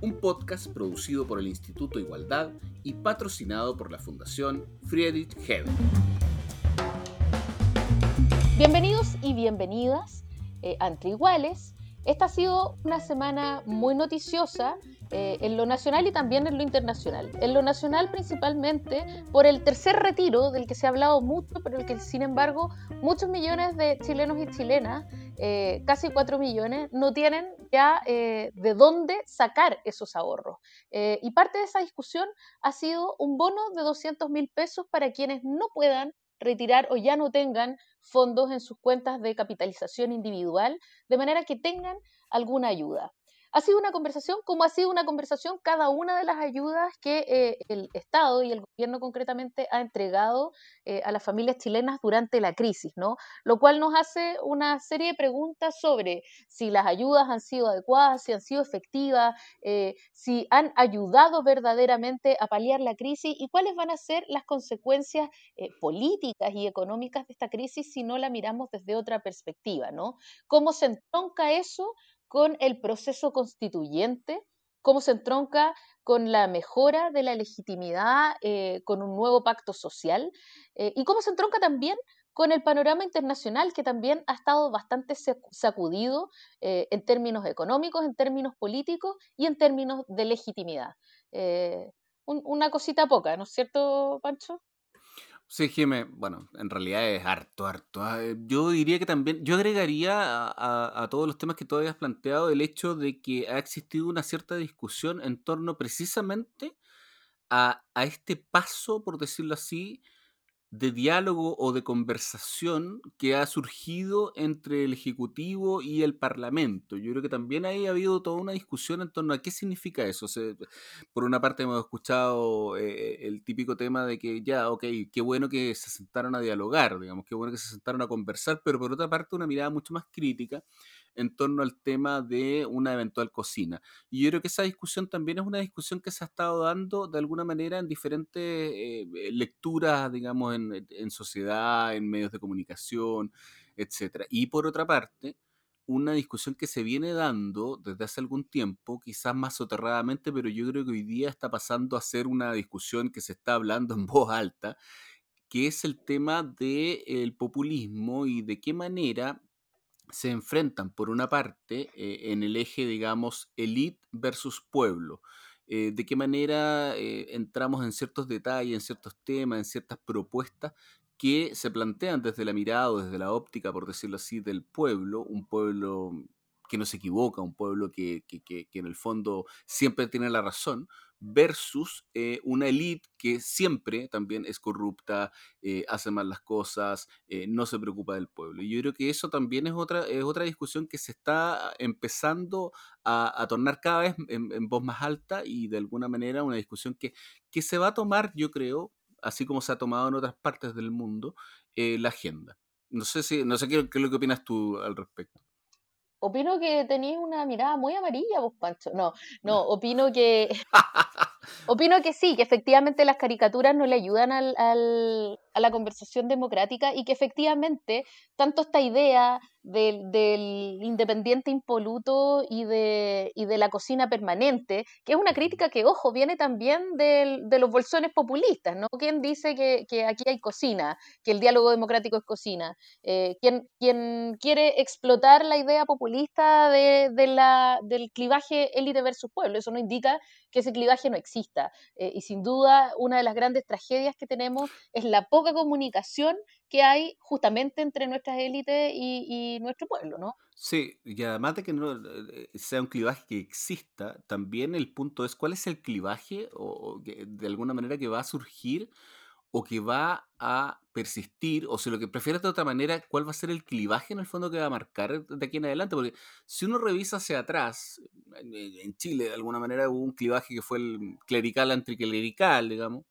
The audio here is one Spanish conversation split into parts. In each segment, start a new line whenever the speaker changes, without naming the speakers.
Un podcast producido por el Instituto Igualdad y patrocinado por la Fundación Friedrich Hebel.
Bienvenidos y bienvenidas eh, a Entre Iguales. Esta ha sido una semana muy noticiosa eh, en lo nacional y también en lo internacional. En lo nacional principalmente por el tercer retiro del que se ha hablado mucho, pero el que sin embargo muchos millones de chilenos y chilenas, eh, casi cuatro millones, no tienen ya eh, de dónde sacar esos ahorros. y parte de esa discusión ha sido un bono de 200 mil pesos para quienes no puedan retirar o ya no tengan fondos en sus cuentas de capitalización individual, de manera que tengan alguna ayuda. Ha sido una conversación como ha sido una conversación cada una de las ayudas que eh, el Estado y el gobierno concretamente ha entregado eh, a las familias chilenas durante la crisis, ¿no? Lo cual nos hace una serie de preguntas sobre si las ayudas han sido adecuadas, si han sido efectivas, eh, si han ayudado verdaderamente a paliar la crisis y cuáles van a ser las consecuencias políticas y económicas de esta crisis si no la miramos desde otra perspectiva, ¿no? ¿Cómo se entronca eso con el proceso constituyente, cómo se entronca con la mejora de la legitimidad, eh, con un nuevo pacto social, eh, y cómo se entronca también con el panorama internacional que también ha estado bastante sacudido eh, en términos económicos, en términos políticos y en términos de legitimidad. una cosita poca, ¿no es cierto, Pancho?
Sí, Jimé, bueno, en realidad es harto, harto. Ah, eh, yo diría que también, yo agregaría a, todos los temas que tú habías planteado el hecho de que ha existido una cierta discusión en torno precisamente a, a este paso, por decirlo así, de diálogo o de conversación que ha surgido entre el Ejecutivo y el Parlamento. Yo creo que también ahí ha habido toda una discusión en torno a qué significa eso. por una parte hemos escuchado eh, el típico tema de que ya, ok, qué bueno que se sentaron a dialogar, digamos, qué bueno que se sentaron a conversar, pero por otra parte una mirada mucho más crítica en torno al tema de una eventual cocina. Y yo creo que esa discusión también es una discusión que se ha estado dando de alguna manera en diferentes eh, eh, lecturas, digamos, en, en, sociedad, en medios de comunicación, etc. Y por otra parte, una discusión que se viene dando desde hace algún tiempo, quizás más soterradamente, pero yo creo que hoy día está pasando a ser una discusión que se está hablando en voz alta, que es el tema del populismo y de qué manera se enfrentan, por una parte, eh, en el eje, digamos, elite versus pueblo. Eh, de qué manera eh, entramos en ciertos detalles, en ciertos temas, en ciertas propuestas que se plantean desde la mirada o desde la óptica, por decirlo así, del pueblo, un pueblo que no se equivoca, un pueblo que, que en el fondo siempre tiene la razón, versus eh, una élite que siempre también es corrupta, eh, hace mal las cosas, eh, no se preocupa del pueblo. Y yo creo que eso también es otra, es otra discusión que se está empezando a, tornar cada vez en, voz más alta y de alguna manera una discusión que, que se va a tomar, yo creo, así como se ha tomado en otras partes del mundo, la agenda. No sé si, no sé qué, qué es lo que opinas tú al respecto.
Opino que tenéis una mirada muy amarilla, vos, Pancho. No, no, opino que. opino que sí, que efectivamente las caricaturas no le ayudan al, a la conversación democrática y que efectivamente tanto esta idea del, independiente impoluto y de, y de, la cocina permanente, que es una crítica que, ojo, viene también de los bolsones populistas, ¿no? ¿Quién dice que, aquí hay cocina, que el diálogo democrático es cocina? Eh, ¿quién, quiere explotar la idea populista de, la, del clivaje élite versus pueblo? Eso no indica que ese clivaje no exista. Eh, y sin duda, una de las grandes tragedias que tenemos es la poca comunicación que hay justamente entre nuestras élites y, nuestro pueblo, ¿no?
Sí, y además de que no eh, sea un clivaje que exista, también el punto es cuál es el clivaje o, de alguna manera que va a surgir o que va a persistir, o si lo que prefieres de otra manera, cuál va a ser el clivaje en el fondo que va a marcar de aquí en adelante, porque si uno revisa hacia atrás, en Chile de alguna manera hubo un clivaje que fue el clerical anticlerical, digamos,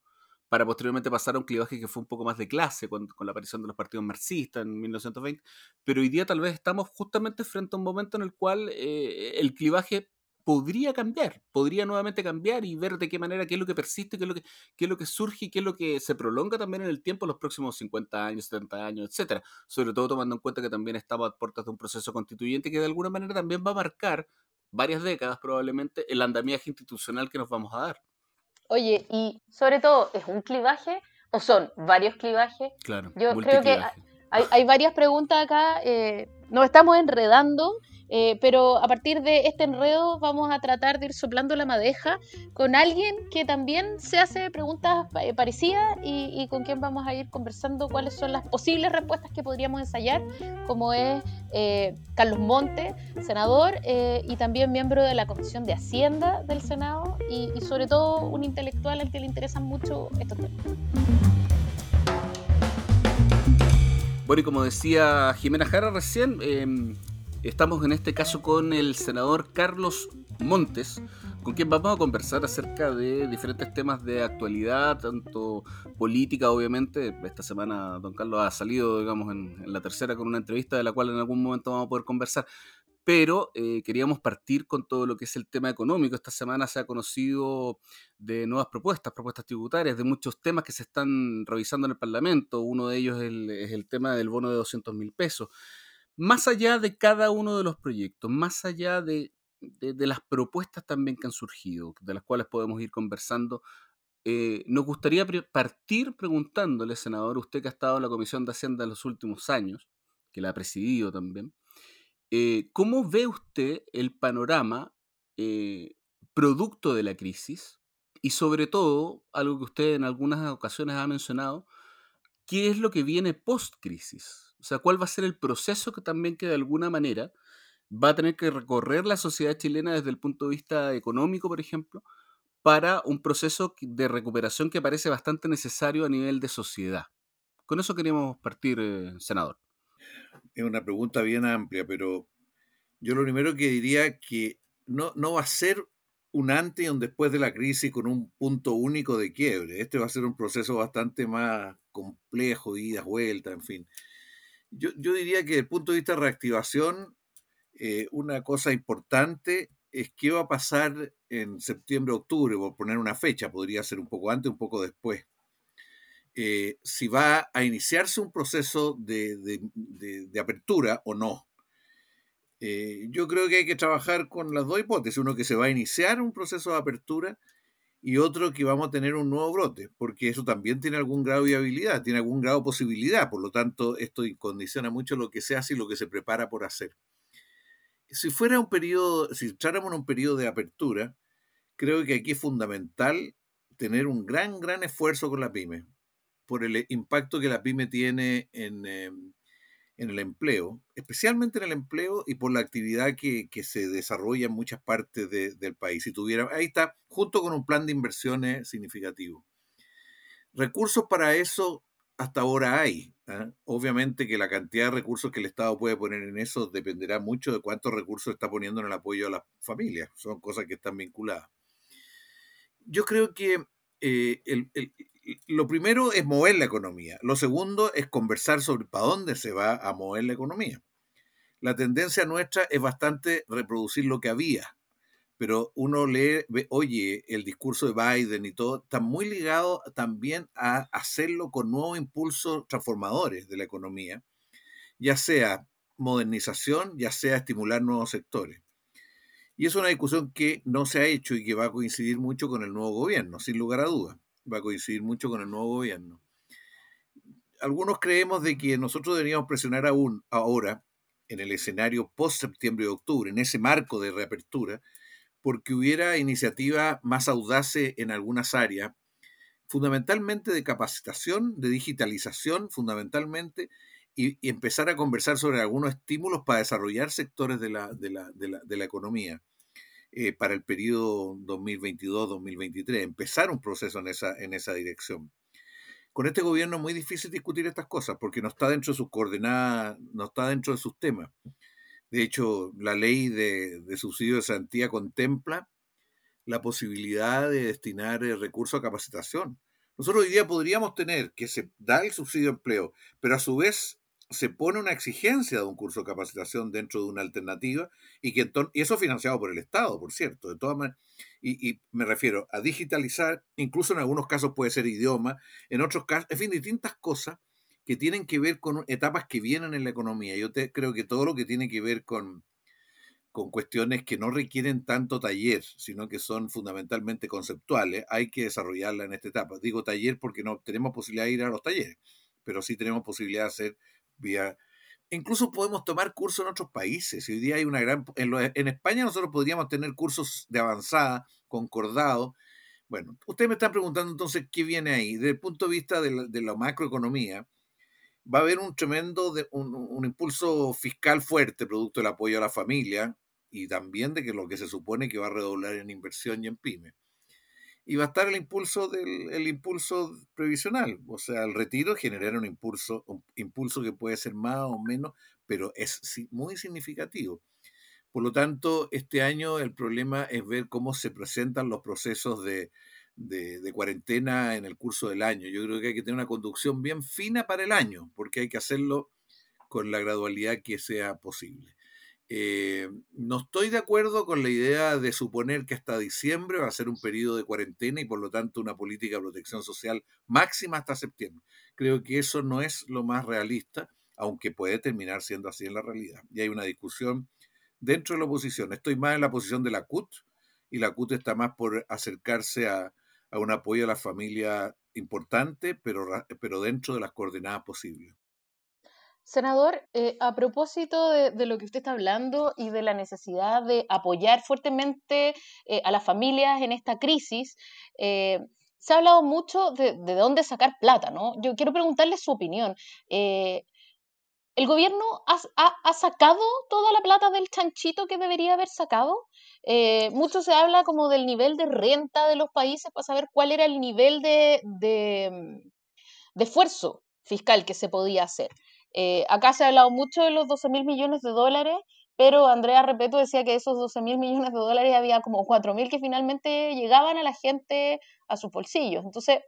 para posteriormente pasar a un clivaje que fue un poco más de clase con, la aparición de los partidos marxistas en 1920, pero hoy día tal vez estamos justamente frente a un momento en el cual eh, el clivaje podría cambiar, podría nuevamente cambiar y ver de qué manera, qué es lo que persiste, qué es lo que, qué es lo que surge y qué es lo que se prolonga también en el tiempo, los próximos 50 años, 70 años, etcétera. Sobre todo tomando en cuenta que también estamos a puertas de un proceso constituyente que de alguna manera también va a marcar varias décadas probablemente el andamiaje institucional que nos vamos a dar.
Oye, y sobre todo, ¿es un clivaje o son varios clivajes?
Claro.
Yo creo que hay, hay varias preguntas acá. Eh, nos estamos enredando eh, pero a partir de este enredo vamos a tratar de ir soplando la madeja con alguien que también se hace preguntas eh, parecidas y, con quien vamos a ir conversando cuáles son las posibles respuestas que podríamos ensayar, como es eh, Carlos Monte, senador y también miembro de la Comisión de Hacienda del Senado y, y sobre todo un intelectual al que le interesan mucho estos temas.
Bueno, y como decía Jimena Jara recién, em, Estamos en este caso con el senador Carlos Montes, con quien vamos a conversar acerca de diferentes temas de actualidad, tanto política, obviamente. Esta semana don Carlos ha salido, digamos, en, la tercera con una entrevista de la cual en algún momento vamos a poder conversar. Pero eh, queríamos partir con todo lo que es el tema económico. Esta semana se ha conocido de nuevas propuestas, propuestas tributarias, de muchos temas que se están revisando en el Parlamento. Uno de ellos es el, tema del bono de 200 mil pesos más allá de cada uno de los proyectos, más allá de, las propuestas también que han surgido, de las cuales podemos ir conversando, eh, nos gustaría partir preguntándole, senador, usted que ha estado en la Comisión de Hacienda en los últimos años, que la ha presidido también, eh, ¿cómo ve usted el panorama eh, producto de la crisis? Y sobre todo, algo que usted en algunas ocasiones ha mencionado, ¿qué es lo que viene post-crisis? O sea, ¿cuál va a ser el proceso que también que de alguna manera va a tener que recorrer la sociedad chilena desde el punto de vista económico, por ejemplo, para un proceso de recuperación que parece bastante necesario a nivel de sociedad? Con eso queríamos partir, eh, senador.
Es una pregunta bien amplia, pero yo lo primero que diría que no, no va a ser un antes y un después de la crisis con un punto único de quiebre. Este va a ser un proceso bastante más complejo, idas, vueltas, en fin. Yo, diría que desde el punto de vista de reactivación, eh, una cosa importante es qué va a pasar en septiembre, octubre, por poner una fecha, podría ser un poco antes, un poco después. Eh, si va a iniciarse un proceso de, apertura o no. Eh, yo creo que hay que trabajar con las dos hipótesis, uno que se va a iniciar un proceso de apertura y otro que vamos a tener un nuevo brote, porque eso también tiene algún grado de viabilidad, tiene algún grado de posibilidad, por lo tanto esto condiciona mucho lo que se hace y lo que se prepara por hacer. Si fuera un periodo, si entráramos en un periodo de apertura, creo que aquí es fundamental tener un gran, gran esfuerzo con la pyme, por el impacto que la pyme tiene en, em, en el empleo, especialmente en el empleo y por la actividad que, se desarrolla en muchas partes del país. Si tuviera, ahí está, junto con un plan de inversiones significativo. Recursos para eso hasta ahora hay. ¿ah? Obviamente que la cantidad de recursos que el Estado puede poner en eso dependerá mucho de cuántos recursos está poniendo en el apoyo a las familias. Son cosas que están vinculadas. Yo creo que eh, el, lo primero es mover la economía. Lo segundo es conversar sobre para dónde se va a mover la economía. La tendencia nuestra es bastante reproducir lo que había, pero uno lee, oye, el discurso de Biden y todo, está muy ligado también a hacerlo con nuevos impulsos transformadores de la economía, ya sea modernización, ya sea estimular nuevos sectores. Y es una discusión que no se ha hecho y que va a coincidir mucho con el nuevo gobierno, sin lugar a dudas va a coincidir mucho con el nuevo gobierno. Algunos creemos de que nosotros deberíamos presionar aún ahora en el escenario post septiembre de octubre, en ese marco de reapertura, porque hubiera iniciativas más audaces en algunas áreas, fundamentalmente de capacitación, de digitalización, fundamentalmente, y, empezar a conversar sobre algunos estímulos para desarrollar sectores de la, de la, de la economía. Eh, para el periodo 2022-2023, empezar un proceso en esa, en esa dirección. Con este gobierno es muy difícil discutir estas cosas porque no está dentro de sus coordenadas, no está dentro de sus temas. De hecho, la ley de, de subsidio de Santía contempla la posibilidad de destinar eh, recursos a capacitación. Nosotros hoy día podríamos tener que se da el subsidio de empleo, pero a su vez se pone una exigencia de un curso de capacitación dentro de una alternativa y que y eso financiado por el Estado, por cierto, de todas maneras. Y, y, me refiero a digitalizar, incluso en algunos casos puede ser idioma, en otros casos, en fin, distintas cosas que tienen que ver con etapas que vienen en la economía. Yo te, creo que todo lo que tiene que ver con, con cuestiones que no requieren tanto taller, sino que son fundamentalmente conceptuales, hay que desarrollarla en esta etapa. Digo taller porque no tenemos posibilidad de ir a los talleres, pero sí tenemos posibilidad de hacer Incluso podemos tomar cursos en otros países. Hoy día hay una gran... En, España nosotros podríamos tener cursos de avanzada, concordados. Bueno, ustedes me están preguntando entonces qué viene ahí. Desde el punto de vista de la, de la macroeconomía, va a haber un tremendo, un, un, impulso fiscal fuerte producto del apoyo a la familia y también de que lo que se supone que va a redoblar en inversión y en pyme. Y va a estar el impulso del el impulso previsional, o sea, el retiro genera un impulso, un impulso que puede ser más o menos, pero es muy significativo. Por lo tanto, este año el problema es ver cómo se presentan los procesos de, de, cuarentena en el curso del año. Yo creo que hay que tener una conducción bien fina para el año, porque hay que hacerlo con la gradualidad que sea posible. Eh, no estoy de acuerdo con la idea de suponer que hasta diciembre va a ser un periodo de cuarentena y por lo tanto una política de protección social máxima hasta septiembre. Creo que eso no es lo más realista, aunque puede terminar siendo así en la realidad. Y hay una discusión dentro de la oposición. Estoy más en la posición de la CUT y la CUT está más por acercarse a, un apoyo a la familia importante, pero, pero dentro de las coordenadas posibles.
Senador, eh, a propósito de, lo que usted está hablando y de la necesidad de apoyar fuertemente eh, a las familias en esta crisis, eh, se ha hablado mucho de, de, dónde sacar plata, ¿no? Yo quiero preguntarle su opinión. ¿El gobierno ha, sacado toda la plata del chanchito que debería haber sacado? Mucho se habla como del nivel de renta de los países para saber cuál era el nivel de, de, esfuerzo fiscal que se podía hacer. Eh, acá se ha hablado mucho de los 12 mil millones de dólares, pero Andrea Repeto decía que esos 12 mil millones de dólares había como 4 mil que finalmente llegaban a la gente a sus bolsillos. Entonces,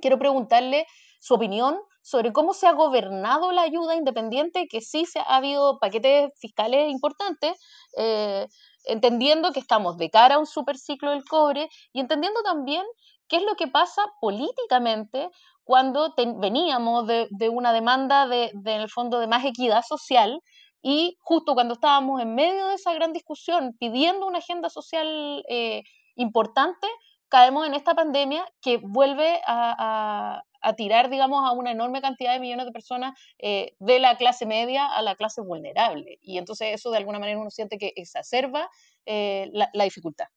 quiero preguntarle su opinión sobre cómo se ha gobernado la ayuda independiente, que sí se ha habido paquetes fiscales importantes, eh, entendiendo que estamos de cara a un superciclo del cobre y entendiendo también qué es lo que pasa políticamente cuando veníamos de, una demanda de, en el fondo de más equidad social y justo cuando estábamos en medio de esa gran discusión pidiendo una agenda social eh, importante, caemos en esta pandemia que vuelve a, tirar, digamos, a una enorme cantidad de millones de personas eh, de la clase media a la clase vulnerable. Y entonces eso de alguna manera uno siente que exacerba eh, la, dificultad.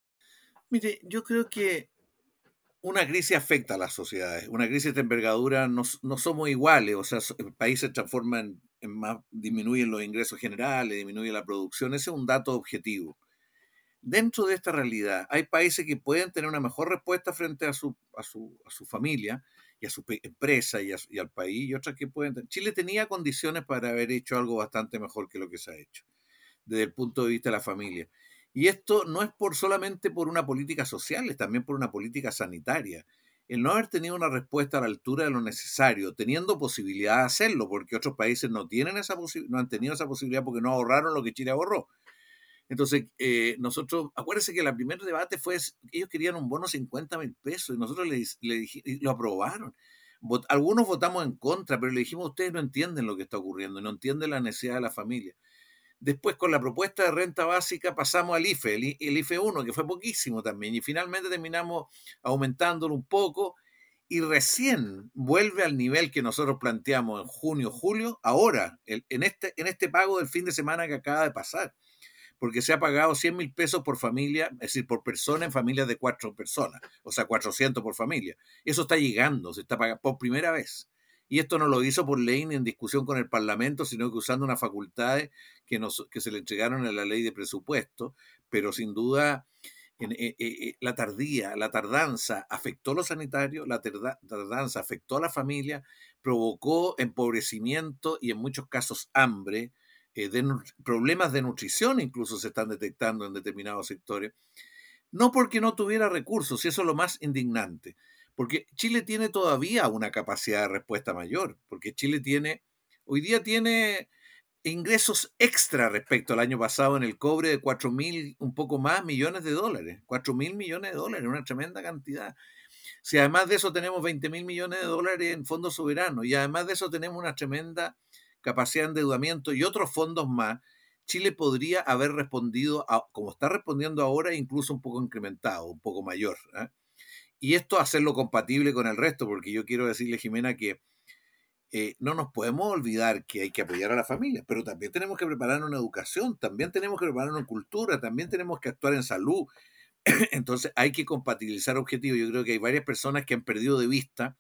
Mire, yo creo que una crisis afecta a las sociedades. Una crisis de envergadura no, no somos iguales, o sea, el país se transforma en, más, disminuyen los ingresos generales, disminuye la producción, ese es un dato objetivo dentro de esta realidad hay países que pueden tener una mejor respuesta frente a su, a su, a su familia y a su empresa y, al país y otras que pueden... Chile tenía condiciones para haber hecho algo bastante mejor que lo que se ha hecho desde el punto de vista de la familia. Y esto no es por solamente por una política social, es también por una política sanitaria. El no haber tenido una respuesta a la altura de lo necesario, teniendo posibilidad de hacerlo, porque otros países no tienen esa no han tenido esa posibilidad porque no ahorraron lo que Chile ahorró. Entonces, eh, nosotros, acuérdense que el primer debate fue, ellos querían un bono 50 mil pesos y nosotros le, le lo aprobaron. algunos votamos en contra, pero le dijimos, ustedes no entienden lo que está ocurriendo, no entienden la necesidad de la familia. Después, con la propuesta de renta básica, pasamos al IFE, el, IFE 1, que fue poquísimo también, y finalmente terminamos aumentándolo un poco, y recién vuelve al nivel que nosotros planteamos en junio, julio, ahora, en, este, en este pago del fin de semana que acaba de pasar porque se ha pagado 100 mil pesos por familia, es decir, por persona en familias de cuatro personas, o sea, 400 por familia. Eso está llegando, se está pagando por primera vez. Y esto no lo hizo por ley ni en discusión con el Parlamento, sino que usando unas facultades que, nos, que se le entregaron en la ley de presupuesto, pero sin duda eh, eh, eh, la tardía, la tardanza afectó a los sanitarios, la tardanza afectó a la familia, provocó empobrecimiento y en muchos casos hambre, problemas de nutrición incluso se están detectando en determinados sectores, no porque no tuviera recursos, y eso es lo más indignante, Porque Chile tiene todavía una capacidad de respuesta mayor, porque Chile tiene, hoy día tiene ingresos extra respecto al año pasado en el cobre de 4 mil, un poco más, millones de dólares. 4 mil millones de dólares, una tremenda cantidad. Si además de eso tenemos 20 mil millones de dólares en fondos soberanos y además de eso tenemos una tremenda capacidad de endeudamiento y otros fondos más, Chile podría haber respondido, como está respondiendo ahora, incluso un poco incrementado, un poco mayor. ¿eh? Y esto hacerlo compatible con el resto, porque yo quiero decirle, Jimena, que eh, no nos podemos olvidar que hay que apoyar a la familia, pero también tenemos que prepararnos en educación, también tenemos que prepararnos en cultura, también tenemos que actuar en salud. Entonces hay que compatibilizar objetivos. Yo creo que hay varias personas que han perdido de vista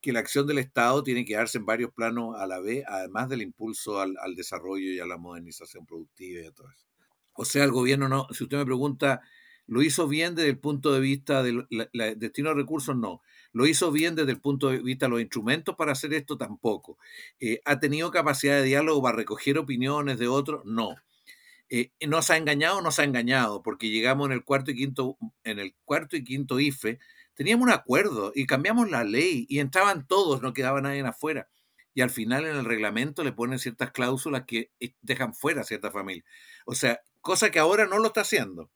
que la acción del Estado tiene que darse en varios planos a la vez, además del impulso al, desarrollo y a la modernización productiva y a todo eso. O sea, el gobierno no, si usted me pregunta, ¿lo hizo bien desde el punto de vista del destino de recursos? No. ¿Lo hizo bien desde el punto de vista de los instrumentos para hacer esto? Tampoco. Eh, ¿Ha tenido capacidad de diálogo para recoger opiniones de otros? No. Eh, ¿Nos ha engañado? Nos ha engañado, porque llegamos en el cuarto y quinto, en el cuarto y quinto IFE teníamos un acuerdo y cambiamos la ley y entraban todos, no quedaba nadie afuera. Y al final en el reglamento le ponen ciertas cláusulas que eh, dejan fuera a cierta familia. O sea, cosa que ahora no lo está haciendo.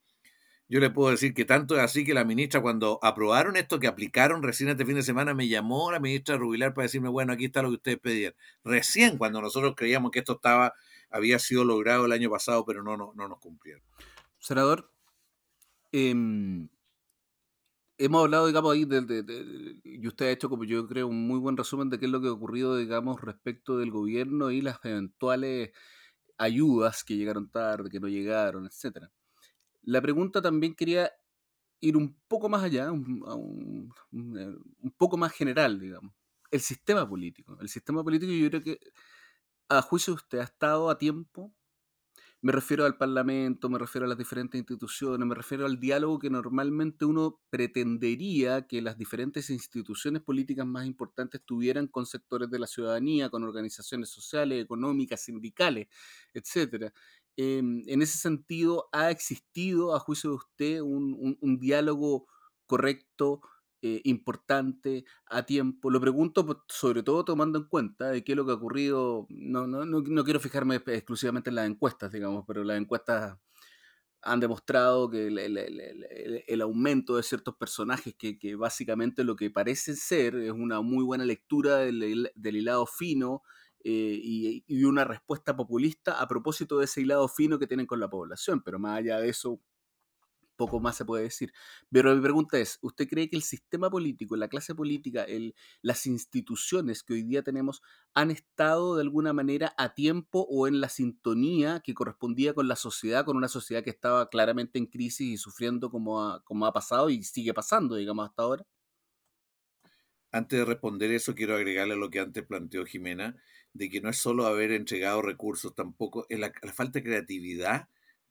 Yo le puedo decir que tanto es así que la ministra cuando aprobaron esto que aplicaron recién este fin de semana me llamó la ministra Rubilar para decirme, bueno, aquí está lo que ustedes pedían. Recién cuando nosotros creíamos que esto estaba había sido logrado el año pasado, pero no, no, no nos cumplieron.
Senador, eh, hemos hablado, digamos, ahí, y usted ha hecho, como yo creo, un muy buen resumen de qué es lo que ha ocurrido, digamos, respecto del gobierno y las eventuales ayudas que llegaron tarde, que no llegaron, etc. La pregunta también quería ir un poco más allá, un, un poco más general, digamos. El sistema político. El sistema político yo creo que, a juicio de usted, ha estado a tiempo me refiero al Parlamento, me refiero a las diferentes instituciones, me refiero al diálogo que normalmente uno pretendería que las diferentes instituciones políticas más importantes tuvieran con sectores de la ciudadanía, con organizaciones sociales, económicas, sindicales, etc. Em, en ese sentido, ¿ha existido, a juicio de usted, un diálogo correcto, eh, importante, a tiempo. Lo pregunto sobre todo tomando en cuenta de qué es lo que ha ocurrido. No, no, no, quiero fijarme exclusivamente en las encuestas, digamos, pero las encuestas han demostrado que el, aumento de ciertos personajes que, básicamente lo que parece ser es una muy buena lectura del, hilado fino eh, y, una respuesta populista a propósito de ese hilado fino que tienen con la población. Pero más allá de eso, poco más se puede decir. Pero mi pregunta es, ¿usted cree que el sistema político, la clase política, el, las instituciones que hoy día tenemos han estado de alguna manera a tiempo o en la sintonía que correspondía con la sociedad, con una sociedad que estaba claramente en crisis y sufriendo como ha, como ha pasado y sigue pasando, digamos, hasta ahora?
Antes de responder eso, quiero agregarle a lo que antes planteó Jimena, de que no es solo haber entregado recursos, tampoco es la, la falta de creatividad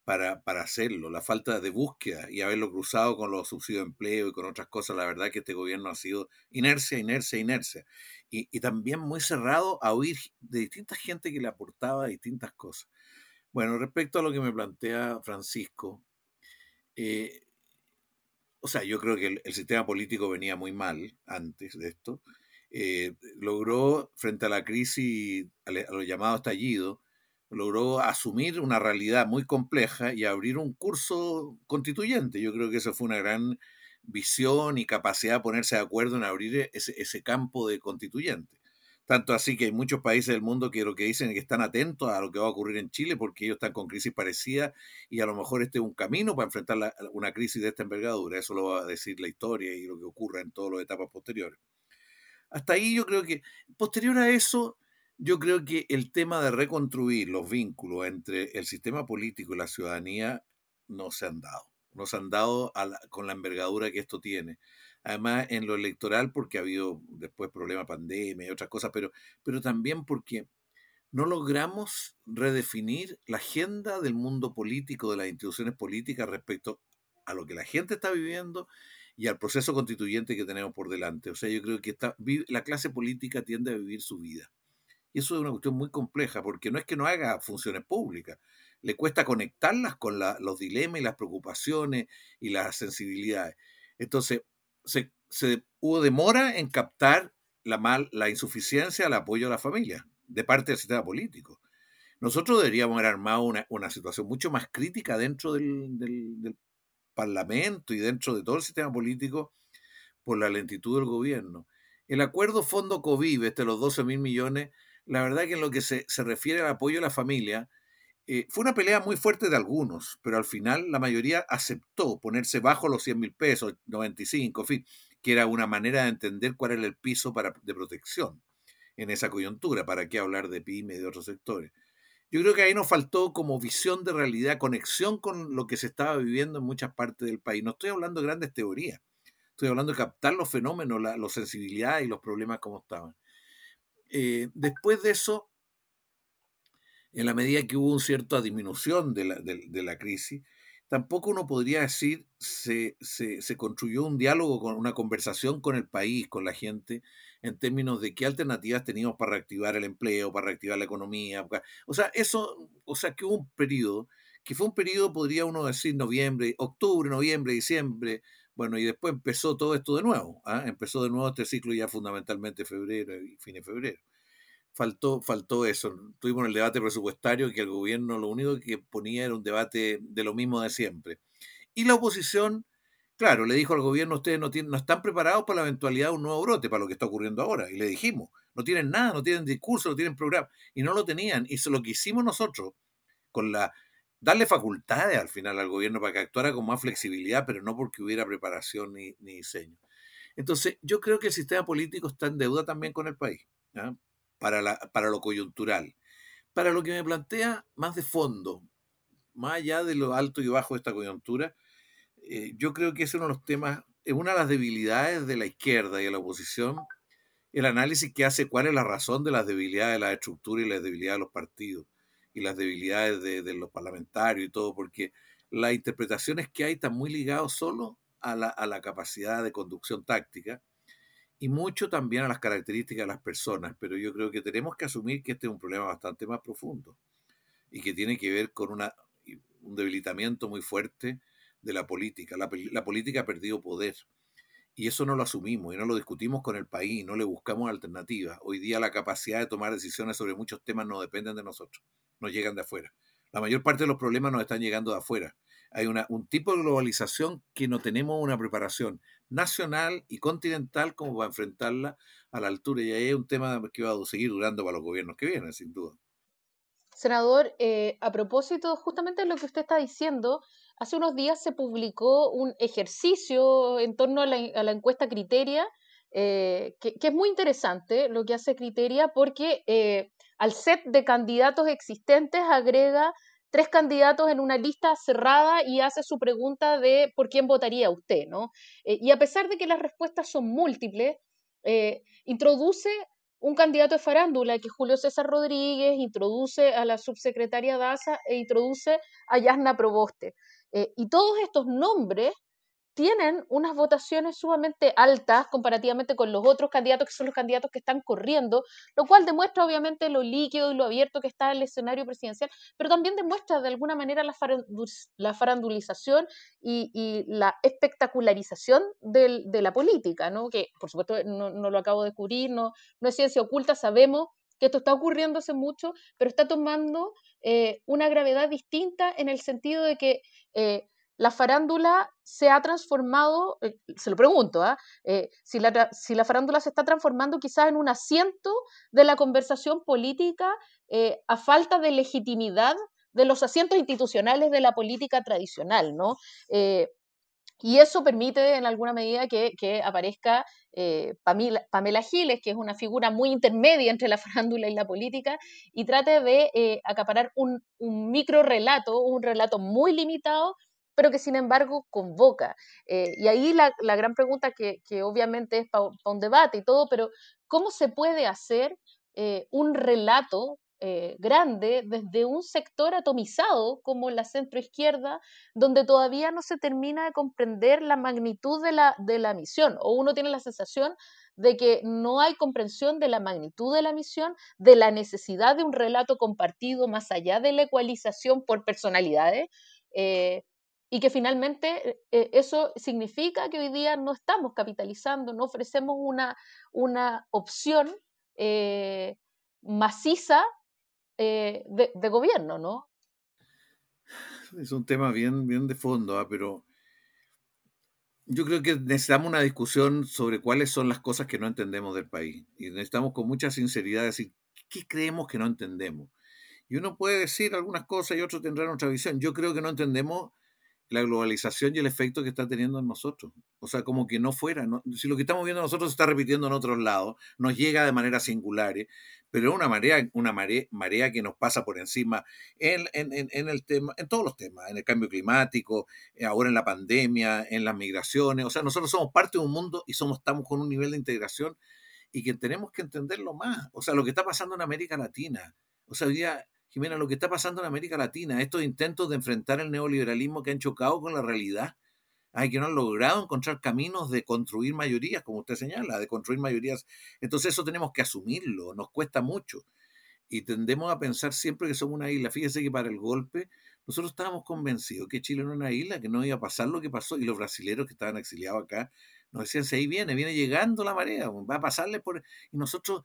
para, para, hacerlo, la falta de búsqueda y haberlo cruzado con los subsidios de empleo y con otras cosas, la verdad que este gobierno ha sido inercia, inercia, inercia. Y, y también muy cerrado a oír de distinta gente que le aportaba distintas cosas. Bueno, respecto a lo que me plantea Francisco, eh, o sea, yo creo que el, el, sistema político venía muy mal antes de esto. Eh, logró, frente a la crisis, a, lo llamado estallido, logró asumir una realidad muy compleja y abrir un curso constituyente. Yo creo que eso fue una gran visión y capacidad de ponerse de acuerdo en abrir ese, campo de constituyente. Tanto así que hay muchos países del mundo que lo que dicen es que están atentos a lo que va a ocurrir en Chile porque ellos están con crisis parecida y a lo mejor este es un camino para enfrentar una crisis de esta envergadura. Eso lo va a decir la historia y lo que ocurra en todas las etapas posteriores. Hasta ahí yo creo que, posterior a eso, yo creo que el tema de reconstruir los vínculos entre el sistema político y la ciudadanía no se han dado. No se han dado con la envergadura que esto tiene. Además, en lo electoral, porque ha habido después problemas pandemia y otras cosas, pero, pero también porque no logramos redefinir la agenda del mundo político, de las instituciones políticas respecto a lo que la gente está viviendo y al proceso constituyente que tenemos por delante. O sea, yo creo que la clase política tiende a vivir su vida. Y eso es una cuestión muy compleja, porque no es que no haga funciones públicas, le cuesta conectarlas con los dilemas y las preocupaciones y las sensibilidades. Entonces, se se, hubo demora en captar la, la insuficiencia al apoyo a la familia de parte del sistema político. Nosotros deberíamos haber armado una, situación mucho más crítica dentro del, Parlamento y dentro de todo el sistema político por la lentitud del gobierno. El acuerdo fondo COVID, este, los 12 mil millones, la verdad que en lo que se, se refiere al apoyo a la familia, eh, fue una pelea muy fuerte de algunos, pero al final la mayoría aceptó ponerse bajo los 100 mil pesos, 95, en fin, que era una manera de entender cuál era el piso para, de protección en esa coyuntura, para qué hablar de PYME y de otros sectores. Yo creo que ahí nos faltó como visión de realidad, conexión con lo que se estaba viviendo en muchas partes del país. No estoy hablando de grandes teorías, estoy hablando de captar los fenómenos, la, la sensibilidad y los problemas como estaban. Eh, después de eso, en la medida que hubo una cierta disminución de la, de, de la crisis, tampoco uno podría decir se, se, se, construyó un diálogo, con una conversación con el país, con la gente, en términos de qué alternativas teníamos para reactivar el empleo, para reactivar la economía. O sea, eso, o sea, que hubo un periodo, que fue un periodo, podría uno decir, noviembre, octubre, noviembre, diciembre, bueno, y después empezó todo esto de nuevo, ¿eh? empezó de nuevo este ciclo ya fundamentalmente febrero y fin de febrero faltó, faltó eso. Tuvimos el debate presupuestario que el gobierno lo único que ponía era un debate de lo mismo de siempre. Y la oposición, claro, le dijo al gobierno, ustedes no, tienen, no están preparados para la eventualidad de un nuevo brote, para lo que está ocurriendo ahora. Y le dijimos, no tienen nada, no tienen discurso, no tienen programa. Y no lo tenían. Y lo que hicimos nosotros, con la darle facultades al final al gobierno para que actuara con más flexibilidad, pero no porque hubiera preparación ni, diseño. Entonces, yo creo que el sistema político está en deuda también con el país. para, la, para lo coyuntural. Para lo que me plantea más de fondo, más allá de lo alto y bajo de esta coyuntura, eh, yo creo que es uno de los temas, es una de las debilidades de la izquierda y de la oposición, el análisis que hace cuál es la razón de las debilidades de la estructura y las debilidades de los partidos y las debilidades de, de los parlamentarios y todo, porque las interpretaciones que hay están muy ligadas solo a la, a la capacidad de conducción táctica y mucho también a las características de las personas, pero yo creo que tenemos que asumir que este es un problema bastante más profundo y que tiene que ver con una, un debilitamiento muy fuerte de la política. La, la, política ha perdido poder y eso no lo asumimos y no lo discutimos con el país, no le buscamos alternativas. Hoy día la capacidad de tomar decisiones sobre muchos temas no dependen de nosotros, nos llegan de afuera. La mayor parte de los problemas nos están llegando de afuera. Hay una, un tipo de globalización que no tenemos una preparación nacional y continental como para enfrentarla a la altura. Y ahí es un tema que va a seguir durando para los gobiernos que vienen, sin duda.
Senador, eh, a propósito justamente de lo que usted está diciendo, hace unos días se publicó un ejercicio en torno a la, encuesta Criteria, eh, que, es muy interesante lo que hace Criteria, porque eh, al set de candidatos existentes agrega tres candidatos en una lista cerrada y hace su pregunta de por quién votaría usted, ¿no? Eh, y a pesar de que las respuestas son múltiples, introduce un candidato de farándula, que es Julio César Rodríguez, introduce a la subsecretaria Daza e introduce a Yasna Proboste. Eh, y todos estos nombres tienen unas votaciones sumamente altas comparativamente con los otros candidatos, que son los candidatos que están corriendo, lo cual demuestra obviamente lo líquido y lo abierto que está el escenario presidencial, pero también demuestra de alguna manera la, farandulización y, la espectacularización de la política, ¿no? que por supuesto no, no, lo acabo de descubrir, no, no es ciencia oculta, sabemos que esto está ocurriendo hace mucho, pero está tomando eh, una gravedad distinta en el sentido de que... Eh, la farándula se ha transformado, eh, se lo pregunto, ¿eh? Eh, si, la, farándula se está transformando quizás en un asiento de la conversación política a falta de legitimidad de los asientos institucionales de la política tradicional, ¿no? Y eso permite en alguna medida que, que aparezca Pamela, Pamela, Giles, que es una figura muy intermedia entre la farándula y la política, y trate de acaparar un, un micro relato, un relato muy limitado, pero que sin embargo convoca. Eh, y ahí la, la, gran pregunta que, que obviamente es para pa un debate y todo, pero ¿cómo se puede hacer eh, un relato eh, grande desde un sector atomizado como la centroizquierda, donde todavía no se termina de comprender la magnitud de la, de la misión, o uno tiene la sensación de que no hay comprensión de la magnitud de la misión, de la necesidad de un relato compartido más allá de la ecualización por personalidades. Eh, y que finalmente eh, eso significa que hoy día no estamos capitalizando, no ofrecemos una, una opción maciza eh, de, gobierno, ¿no?
Es un tema bien, bien de fondo, ¿ah? pero yo creo que necesitamos una discusión sobre cuáles son las cosas que no entendemos del país. Y necesitamos con mucha sinceridad decir, ¿qué creemos que no entendemos? Y uno puede decir algunas cosas y otros tendrán otra visión. Yo creo que no entendemos la globalización y el efecto que está teniendo en nosotros. O sea, como que no fuera. Si lo que estamos viendo nosotros se está repitiendo en otros lados, nos llega de manera singular, pero es una marea, una marea, marea que nos pasa por encima en, en, el tema, en todos los temas, en el cambio climático, eh, ahora en la pandemia, en las migraciones. O sea, nosotros somos parte de un mundo y somos, estamos con un nivel de integración y que tenemos que entenderlo más. O sea, lo que está pasando en América Latina. O sea, hoy día Jimena, lo que está pasando en América Latina, estos intentos de enfrentar el neoliberalismo que han chocado con la realidad, hay que no han logrado encontrar caminos de construir mayorías, como usted señala, de construir mayorías. Entonces eso tenemos que asumirlo, nos cuesta mucho. Y tendemos a pensar siempre que somos una isla. Fíjese que para el golpe nosotros estábamos convencidos que Chile era una isla, que no iba a pasar lo que pasó. Y los brasileños que estaban exiliados acá nos decían, si ahí viene, viene llegando la marea, va a pasarle por... Y nosotros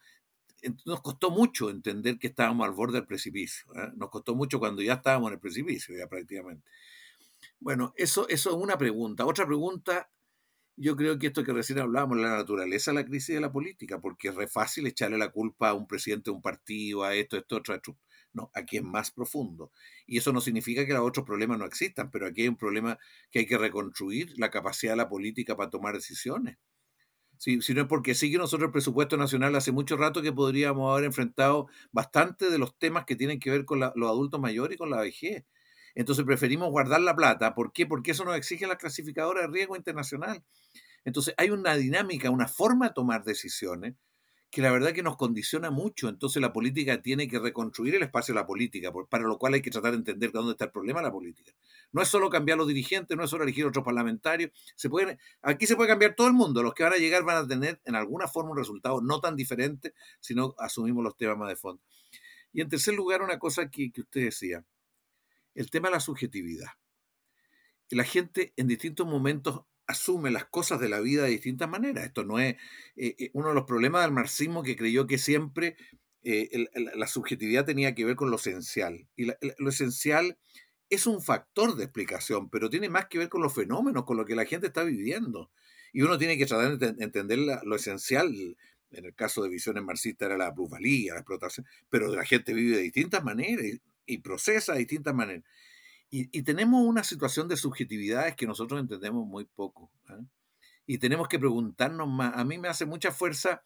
nos costó mucho entender que estábamos al borde del precipicio. ¿eh? Nos costó mucho cuando ya estábamos en el precipicio, ya prácticamente. Bueno, eso, eso es una pregunta. Otra pregunta, yo creo que esto que recién hablábamos, la naturaleza de la crisis de la política, porque es re fácil echarle la culpa a un presidente de un partido, a esto, esto, otro. No, aquí es más profundo. Y eso no significa que los otros problemas no existan, pero aquí hay un problema que hay que reconstruir la capacidad de la política para tomar decisiones. Si, no es porque sí que nosotros el presupuesto nacional hace mucho rato que podríamos haber enfrentado bastante de los temas que tienen que ver con los adultos mayores y con la vejez. Entonces preferimos guardar la plata. ¿Por qué? Porque eso nos exige la clasificadora de riesgo internacional. Entonces hay una dinámica, una forma de tomar decisiones que la verdad que nos condiciona mucho. Entonces la política tiene que reconstruir el espacio de la política, para lo cual hay que tratar de entender dónde está el problema de la política. No es solo cambiar los dirigentes, no es solo elegir otros parlamentarios. Se aquí se puede cambiar todo el mundo. Los que van a llegar van a tener en alguna forma un resultado no tan diferente si no asumimos los temas más de fondo. Y en tercer lugar, una cosa que, que usted decía, el tema de la subjetividad. La gente en distintos momentos asume las cosas de la vida de distintas maneras. Esto no es eh, eh, uno de los problemas del marxismo que creyó que siempre eh, la subjetividad tenía que ver con lo esencial. Y lo esencial es un factor de explicación, pero tiene más que ver con los fenómenos, con lo que la gente está viviendo. Y uno tiene que tratar de entender lo esencial. En el caso de visiones marxistas era la plusvalía, la explotación, pero la gente vive de distintas maneras y procesa de distintas maneras. Y, tenemos una situación de subjetividades que nosotros entendemos muy poco. ¿ah? Y tenemos que preguntarnos más. A mí me hace mucha fuerza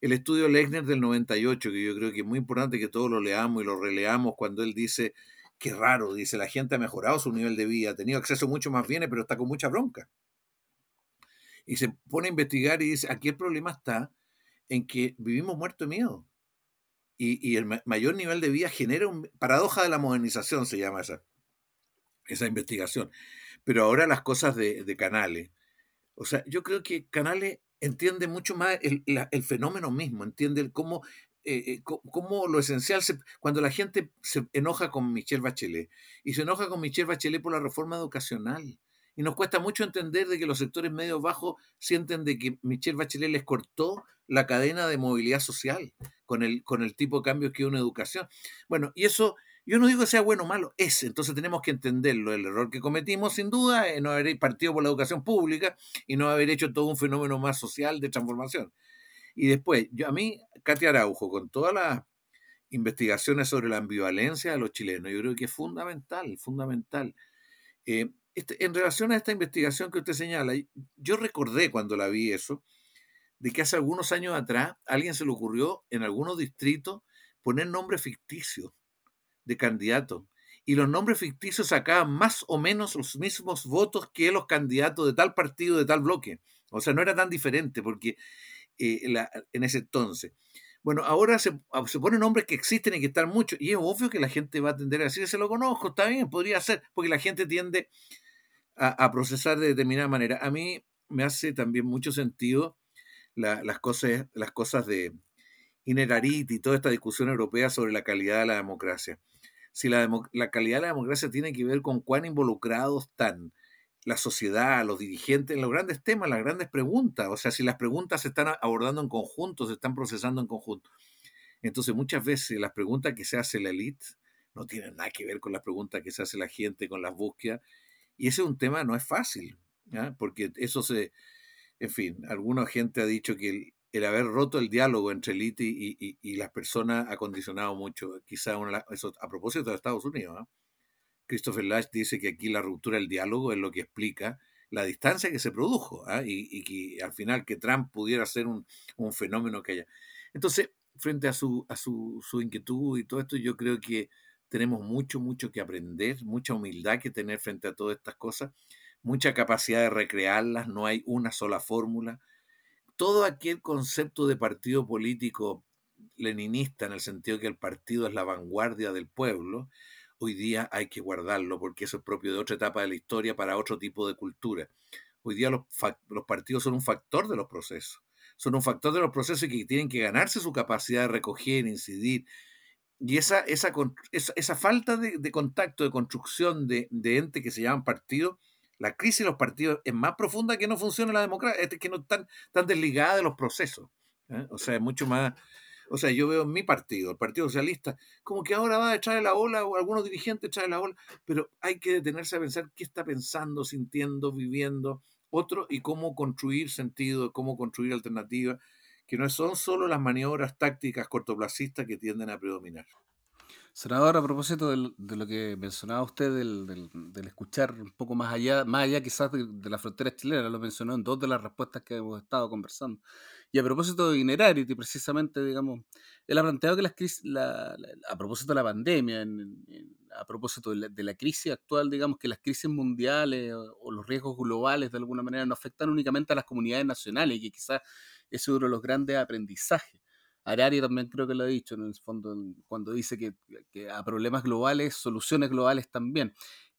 el estudio Lechner del 98, que yo creo que es muy importante que todos lo leamos y lo releamos cuando él dice, qué raro, dice, la gente ha mejorado su nivel de vida, ha tenido acceso a mucho más bienes, pero está con mucha bronca. Y se pone a investigar y dice, aquí el problema está en que vivimos muertos de miedo. Y, y el mayor nivel de vida genera un paradoja de la modernización, se llama esa esa investigación. Pero ahora las cosas de, Canales. O sea, yo creo que Canales entiende mucho más el, fenómeno mismo, entiende cómo, eh, eh, cómo lo esencial, cuando la gente se enoja con Michelle Bachelet, y se enoja con Michelle Bachelet por la reforma educacional, y nos cuesta mucho entender de que los sectores medios bajos sienten de que Michelle Bachelet les cortó la cadena de movilidad social con el, con el tipo de cambios que es una educación. Bueno, y eso yo no digo que sea bueno o malo, es. Entonces tenemos que entenderlo. El error que cometimos, sin duda, es no haber partido por la educación pública y no haber hecho todo un fenómeno más social de transformación. Y después, yo, a mí, Katia Araujo, con todas las investigaciones sobre la ambivalencia de los chilenos, yo creo que es fundamental, fundamental. Eh, este, en relación a esta investigación que usted señala, yo recordé cuando la vi eso, de que hace algunos años atrás a alguien se le ocurrió en algunos distritos poner nombres ficticios de candidatos. Y los nombres ficticios sacaban más o menos los mismos votos que los candidatos de tal partido, de tal bloque. O sea, no era tan diferente porque eh, en ese entonces. Bueno, ahora se, ah, se, ponen nombres que existen y que están muchos. Y es obvio que la gente va a tender a decir, se lo conozco, está bien, podría ser, porque la gente tiende a, procesar de determinada manera. A mí me hace también mucho sentido las, cosas, las cosas de Inerarit y toda esta discusión europea sobre la calidad de la democracia si la, la calidad de la democracia tiene que ver con cuán involucrados están la sociedad, los dirigentes, en los grandes temas, las grandes preguntas. O sea, si las preguntas se están abordando en conjunto, se están procesando en conjunto. Entonces, muchas veces las preguntas que se hace la élite no tienen nada que ver con las preguntas que se hace la gente, con las búsquedas. Y ese es un tema, no es fácil, porque eso se, en fin, alguna gente ha dicho que el, haber roto el diálogo entre élite y, las personas ha condicionado mucho, quizá eso a propósito de Estados Unidos. Christopher Lash dice que aquí la ruptura del diálogo es lo que explica la distancia que se produjo ¿ah? y, que al final que Trump pudiera ser un, fenómeno que haya. Entonces, frente a, su, a su, inquietud y todo esto, yo creo que tenemos mucho, mucho que aprender, mucha humildad que tener frente a todas estas cosas, mucha capacidad de recrearlas, no hay una sola fórmula. Todo aquel concepto de partido político leninista en el sentido que el partido es la vanguardia del pueblo, hoy día hay que guardarlo porque eso es propio de otra etapa de la historia para otro tipo de cultura. Hoy día los, partidos son un factor de los procesos, son un factor de los procesos que tienen que ganarse su capacidad de recoger, incidir. Y esa, esa, esa, falta de, contacto, de construcción de, de entes que se llaman partidos, la crisis de los partidos es más profunda que no funciona la democracia, es que no están tan desligada de los procesos. ¿eh? O sea, es mucho más, o sea, yo veo en mi partido, el Partido Socialista, como que ahora va a echarle la ola, o algunos dirigentes echarle la ola, pero hay que detenerse a pensar qué está pensando, sintiendo, viviendo otro y cómo construir sentido, cómo construir alternativas, que no son solo las maniobras tácticas cortoplacistas que tienden a predominar.
Senador, a propósito de lo que mencionaba usted del, del, escuchar un poco más allá, más allá quizás de, la frontera chilena, lo mencionó en dos de las respuestas que hemos estado conversando. Y a propósito de Inerarity, precisamente, digamos, él ha planteado que las crisis, la, a propósito de la pandemia, a propósito de la, crisis actual, digamos, que las crisis mundiales o, los riesgos globales de alguna manera no afectan únicamente a las comunidades nacionales y que quizás es uno de los grandes aprendizajes Harari también creo que lo ha dicho en el fondo, cuando dice que, a problemas globales, soluciones globales también.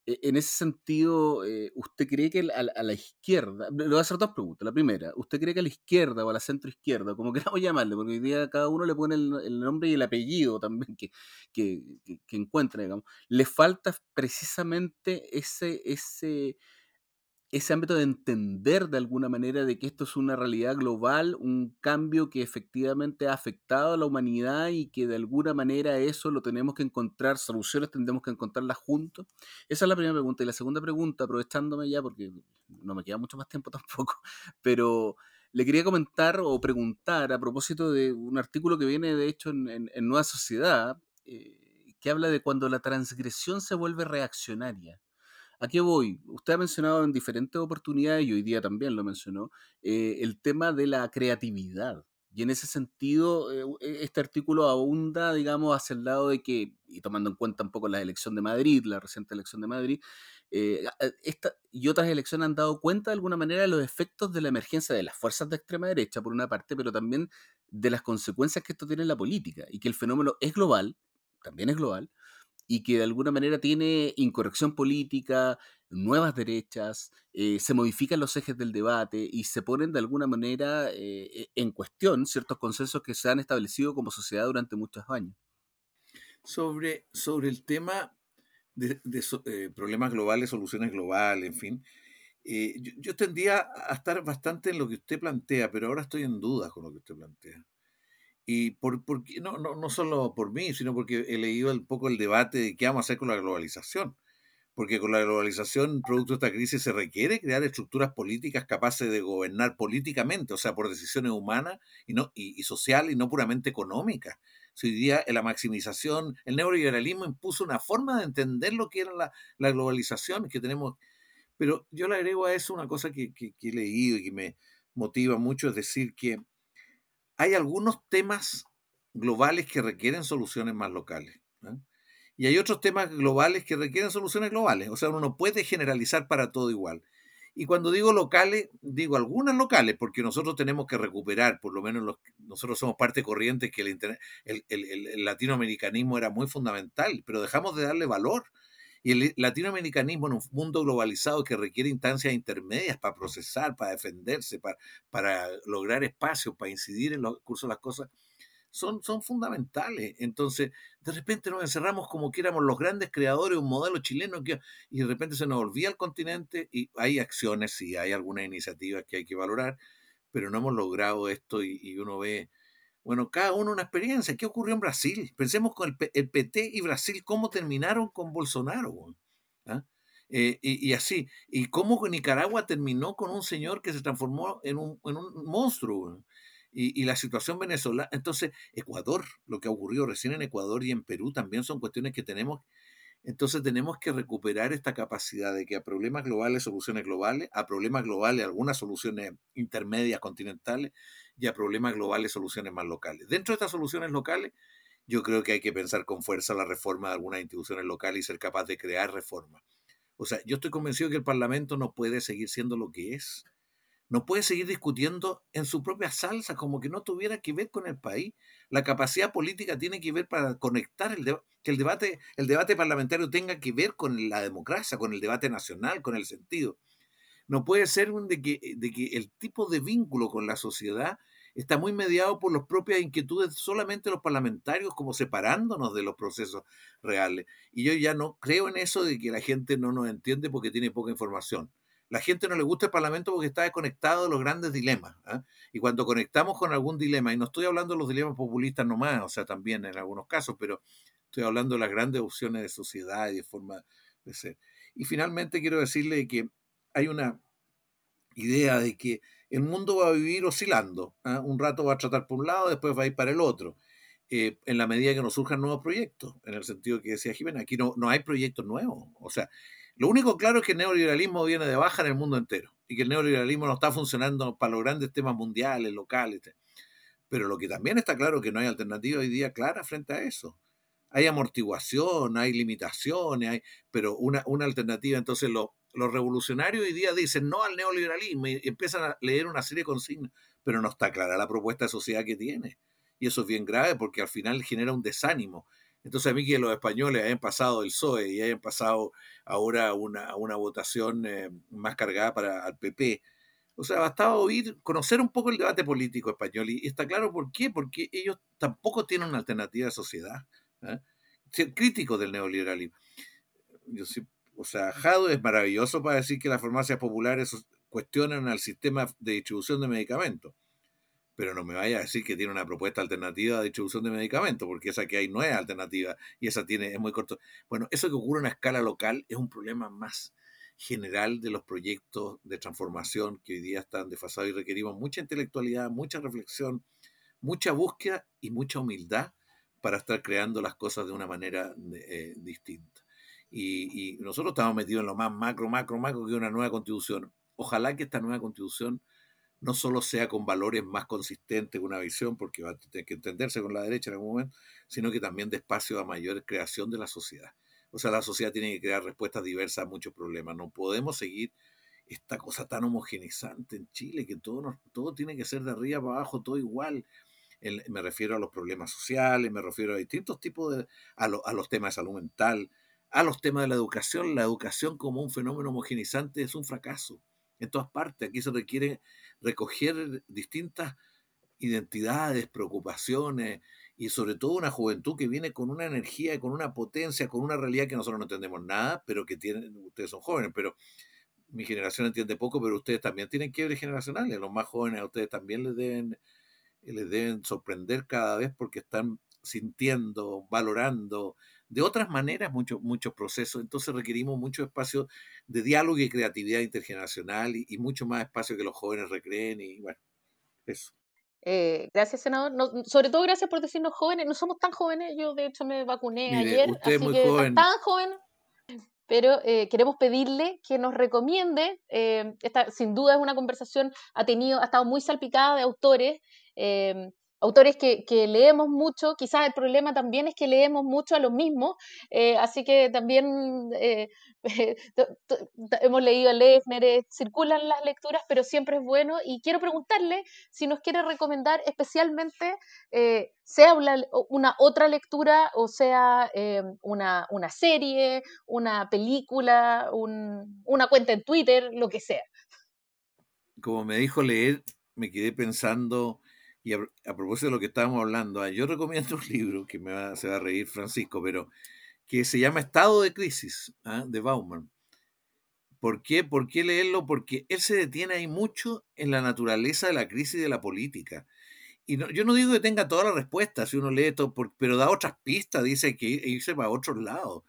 E, en ese sentido, eh, ¿usted cree que a, la izquierda, le voy a hacer dos preguntas. La primera, ¿usted cree que a la izquierda o a la centro izquierda, como queramos llamarle, porque hoy día cada uno le pone el, nombre y el apellido también que, que, que, encuentra, digamos, le falta precisamente ese, ese, ese ámbito de entender de alguna manera de que esto es una realidad global, un cambio que efectivamente ha afectado a la humanidad y que de alguna manera eso lo tenemos que encontrar, soluciones tendremos que encontrarlas juntos. Esa es la primera pregunta. Y la segunda pregunta, aprovechándome ya, porque no me queda mucho más tiempo tampoco, pero le quería comentar o preguntar a propósito de un artículo que viene de hecho en, Nueva Sociedad, eh, que habla de cuando la transgresión se vuelve reaccionaria. ¿A qué voy? Usted ha mencionado en diferentes oportunidades, y hoy día también lo mencionó, eh, el tema de la creatividad. Y en ese sentido, eh, e, este artículo abunda, digamos, hacia el lado de que, y tomando en cuenta un poco la elección de Madrid, la reciente elección de Madrid, eh, y otras elecciones han dado cuenta de alguna manera de los efectos de la emergencia de las fuerzas de extrema derecha, por una parte, pero también de las consecuencias que esto tiene en la política, y que el fenómeno es global, también es global, y que de alguna manera tiene incorrección política, nuevas derechas, eh, se modifican los ejes del debate y se ponen de alguna manera eh, en cuestión ciertos consensos que se han establecido como sociedad durante muchos años.
Sobre, sobre el tema de, eh, problemas globales, soluciones globales, en fin, yo, yo tendría a estar bastante en lo que usted plantea, pero ahora estoy en duda con lo que usted plantea. Y por, por no, no, no, solo por mí, sino porque he leído un poco el debate de qué vamos a hacer con la globalización. Porque con la globalización, producto de esta crisis, se requiere crear estructuras políticas capaces de gobernar políticamente, o sea, por decisiones humanas y, no, y, social y no puramente económicas. hoy día la maximización, el neoliberalismo impuso una forma de entender lo que era la, la globalización que tenemos. Pero yo le agrego a eso una cosa que, que, que he leído y que me motiva mucho, es decir, que hay algunos temas globales que requieren soluciones más locales. Y hay otros temas globales que requieren soluciones globales. O sea, uno no puede generalizar para todo igual. Y cuando digo locales, digo algunas locales, porque nosotros tenemos que recuperar, por lo menos nosotros somos parte corriente que el, el, latinoamericanismo era muy fundamental, pero dejamos de darle valor. Y el latinoamericanismo en un mundo globalizado que requiere instancias intermedias para procesar, para defenderse, para, para lograr espacios, para incidir en los cursos de las cosas, son, son fundamentales. Entonces, de repente nos encerramos como que éramos los grandes creadores de un modelo chileno que, y de repente se nos olvida el continente y hay acciones, sí, hay algunas iniciativas que hay que valorar, pero no hemos logrado esto y, uno ve, bueno, cada uno una experiencia. ¿Qué ocurrió en Brasil? Pensemos con el, el PT y Brasil, cómo terminaron con Bolsonaro. ¿Ah? Eh, y, así, y cómo Nicaragua terminó con un señor que se transformó en un, en un monstruo. Y, y, la situación venezolana, entonces Ecuador, lo que ha ocurrido recién en Ecuador y en Perú también son cuestiones que tenemos, entonces tenemos que recuperar esta capacidad de que a problemas globales soluciones globales, a problemas globales algunas soluciones intermedias continentales y a problemas globales soluciones más locales. Dentro de estas soluciones locales, yo creo que hay que pensar con fuerza la reforma de algunas instituciones locales y ser capaz de crear reformas o sea, yo estoy convencido que el Parlamento no puede seguir siendo lo que es. No puede seguir discutiendo en su propia salsa, como que no tuviera que ver con el país. La capacidad política tiene que ver para conectar el que el debate, el debate parlamentario tenga que ver con la democracia, con el debate nacional, con el sentido. No puede ser de que, de que el tipo de vínculo con la sociedad está muy mediado por las propias inquietudes solamente los parlamentarios, como separándonos de los procesos reales. Y yo ya no creo en eso de que la gente no nos entiende porque tiene poca información. La gente no le gusta el Parlamento porque está desconectado de los grandes dilemas. ¿ah? Y cuando conectamos con algún dilema, y no estoy hablando de los dilemas populistas nomás, o sea, también en algunos casos, pero estoy hablando de las grandes opciones de sociedad y de forma de ser. Y finalmente quiero decirle que hay una idea de que el mundo va a vivir oscilando. ¿ah? Un rato va a tratar por un lado, después va a ir para el otro. Eh, en la medida que nos surjan nuevos proyectos, en el sentido que decía Jiménez, aquí no, no hay proyectos nuevos. O sea, lo único claro es que el neoliberalismo viene de baja en el mundo entero y que el neoliberalismo no está funcionando para los grandes temas mundiales, locales. Pero lo que también está claro es que no hay alternativa hoy día clara frente a eso. Hay amortiguación, hay limitaciones, hay, pero una, una alternativa. Entonces, lo, los revolucionarios hoy día dicen no al neoliberalismo y empiezan a leer una serie de consignas, pero no está clara la propuesta de sociedad que tiene. Y eso es bien grave porque al final genera un desánimo. Entonces a mí que los españoles hayan pasado el PSOE y hayan pasado ahora una, una votación eh, más cargada para el PP, o sea, bastaba oír, conocer un poco el debate político español. Y, está claro por qué, porque ellos tampoco tienen una alternativa de sociedad. ¿eh? Ser críticos del neoliberalismo. Yo sí, o sea, Jado es maravilloso para decir que las farmacias populares cuestionan al sistema de distribución de medicamentos. Pero no me vaya a decir que tiene una propuesta alternativa de distribución de medicamentos, porque esa que hay no es alternativa y esa tiene, es muy corto. Bueno, eso que ocurre a una escala local es un problema más general de los proyectos de transformación que hoy día están desfasados y requerimos mucha intelectualidad, mucha reflexión, mucha búsqueda y mucha humildad para estar creando las cosas de una manera eh, distinta. Y, nosotros estamos metidos en lo más macro, macro, macro que una nueva constitución. Ojalá que esta nueva constitución no solo sea con valores más consistentes, con una visión, porque va a tener que entenderse con la derecha en algún momento, sino que también de espacio a mayor creación de la sociedad. O sea, la sociedad tiene que crear respuestas diversas a muchos problemas. No podemos seguir esta cosa tan homogenizante en Chile, que todo, todo tiene que ser de arriba para abajo, todo igual. me refiero a los problemas sociales, me refiero a distintos tipos de, a los temas de salud mental, a los temas de la educación. La educación como un fenómeno homogenizante es un fracaso en todas partes. Aquí se requiere recoger distintas identidades, preocupaciones y sobre todo una juventud que viene con una energía, con una potencia, con una realidad que nosotros no entendemos nada, pero que tienen, ustedes son jóvenes, pero mi generación entiende poco, pero ustedes también tienen quiebres generacionales. Los más jóvenes a ustedes también les deben, les deben sorprender cada vez porque están sintiendo, valorando, de otras maneras muchos muchos procesos. Entonces requerimos mucho espacio de diálogo y creatividad intergeneracional y, mucho más espacio que los jóvenes recreen y bueno, eso.
Eh, gracias, senador. sobre todo gracias por decirnos jóvenes. No somos tan jóvenes. Yo, de hecho, me vacuné ayer. Usted es muy joven. Tan joven. Pero eh, queremos pedirle que nos recomiende. Eh, esta, sin duda, es una conversación. Ha tenido, ha estado muy salpicada de autores autores que, leemos mucho, quizás el problema también es que leemos mucho a los mismos, eh, así que también eh, hemos leído a Lefner, eh, circulan las lecturas, pero siempre es bueno y quiero preguntarle si nos quiere recomendar especialmente, sea una, otra lectura o sea una, una, serie, una película, una cuenta en Twitter, lo que sea.
Como me dijo leer, me quedé pensando Y a, propósito de lo que estábamos hablando, ah, yo recomiendo un libro que me va, se va a reír Francisco, pero que se llama Estado de Crisis, ¿ah? de Bauman. ¿Por qué? ¿Por qué leerlo? Porque él se detiene ahí mucho en la naturaleza de la crisis de la política. Y yo no digo que tenga toda la respuesta si uno lee todo, pero da otras pistas, dice que irse para otros lados.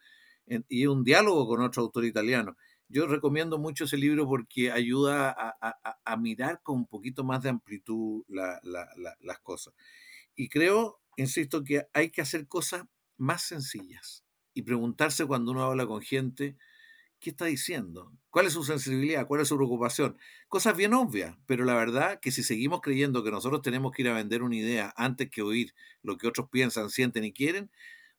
Y un diálogo con otro autor italiano. Yo recomiendo mucho ese libro porque ayuda a, mirar con un poquito más de amplitud las cosas. Y creo, insisto, que hay que hacer cosas más sencillas y preguntarse cuando uno habla con gente, ¿qué está diciendo? ¿Cuál es su sensibilidad? ¿Cuál es su preocupación? Cosas bien obvias, pero la verdad que si seguimos creyendo que nosotros tenemos que ir a vender una idea antes que oír lo que otros piensan, sienten y quieren,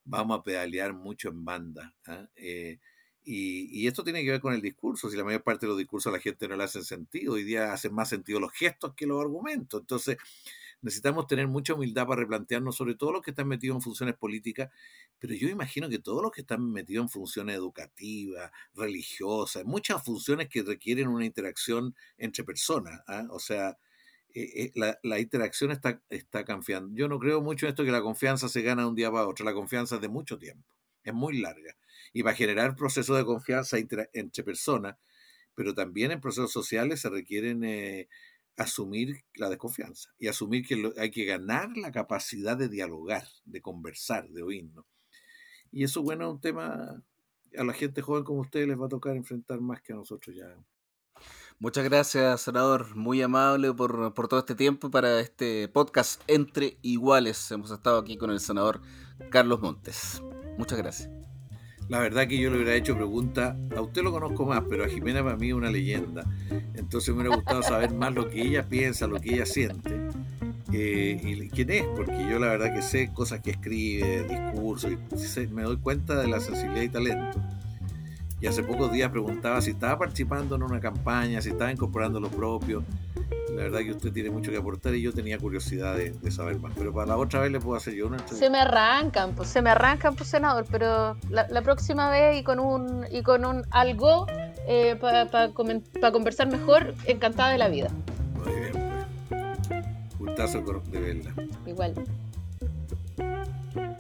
vamos a pedalear mucho en banda. ¿ah? Eh, y, esto tiene que ver con el discurso. Si la mayor parte de los discursos a la gente no le hacen sentido, hoy día hacen más sentido los gestos que los argumentos. Entonces, necesitamos tener mucha humildad para replantearnos sobre todo los que están metidos en funciones políticas, pero yo imagino que todos los que están metidos en funciones educativas, religiosas, muchas funciones que requieren una interacción entre personas. ¿ah? O sea, eh, eh, la, interacción está, está confiando. Yo no creo mucho en esto que la confianza se gana de un día para otro. La confianza es de mucho tiempo, es muy larga. Y para generar procesos de confianza entre, personas, pero también en procesos sociales se requieren eh, asumir la desconfianza y asumir que hay que ganar la capacidad de dialogar, de conversar, de oírnos. Y eso, bueno, es un tema a la gente joven como ustedes les va a tocar enfrentar más que a nosotros ya.
Muchas gracias, senador. Muy amable por, por, todo este tiempo para este podcast Entre Iguales. Hemos estado aquí con el senador Carlos Montes. Muchas gracias.
La verdad que yo le hubiera hecho pregunta, a usted lo conozco más, pero a Jimena para mí es una leyenda. Entonces me hubiera gustado saber más lo que ella piensa, lo que ella siente. Eh, y quién es, porque yo la verdad que sé cosas que escribe, discursos, y me doy cuenta de la sensibilidad y talento. Y hace pocos días preguntaba si estaba participando en una campaña, si estaba incorporando lo propio. La verdad que usted tiene mucho que aportar y yo tenía curiosidad de, saber más. Pero para la otra vez le puedo hacer yo una
Se me arrancan, pues se me arrancan, pues senador, pero la, próxima vez y con un, y con un algo eh, para conversar mejor, encantada de la vida.
Muy bien, pues. Gustazo de verla.
Igual.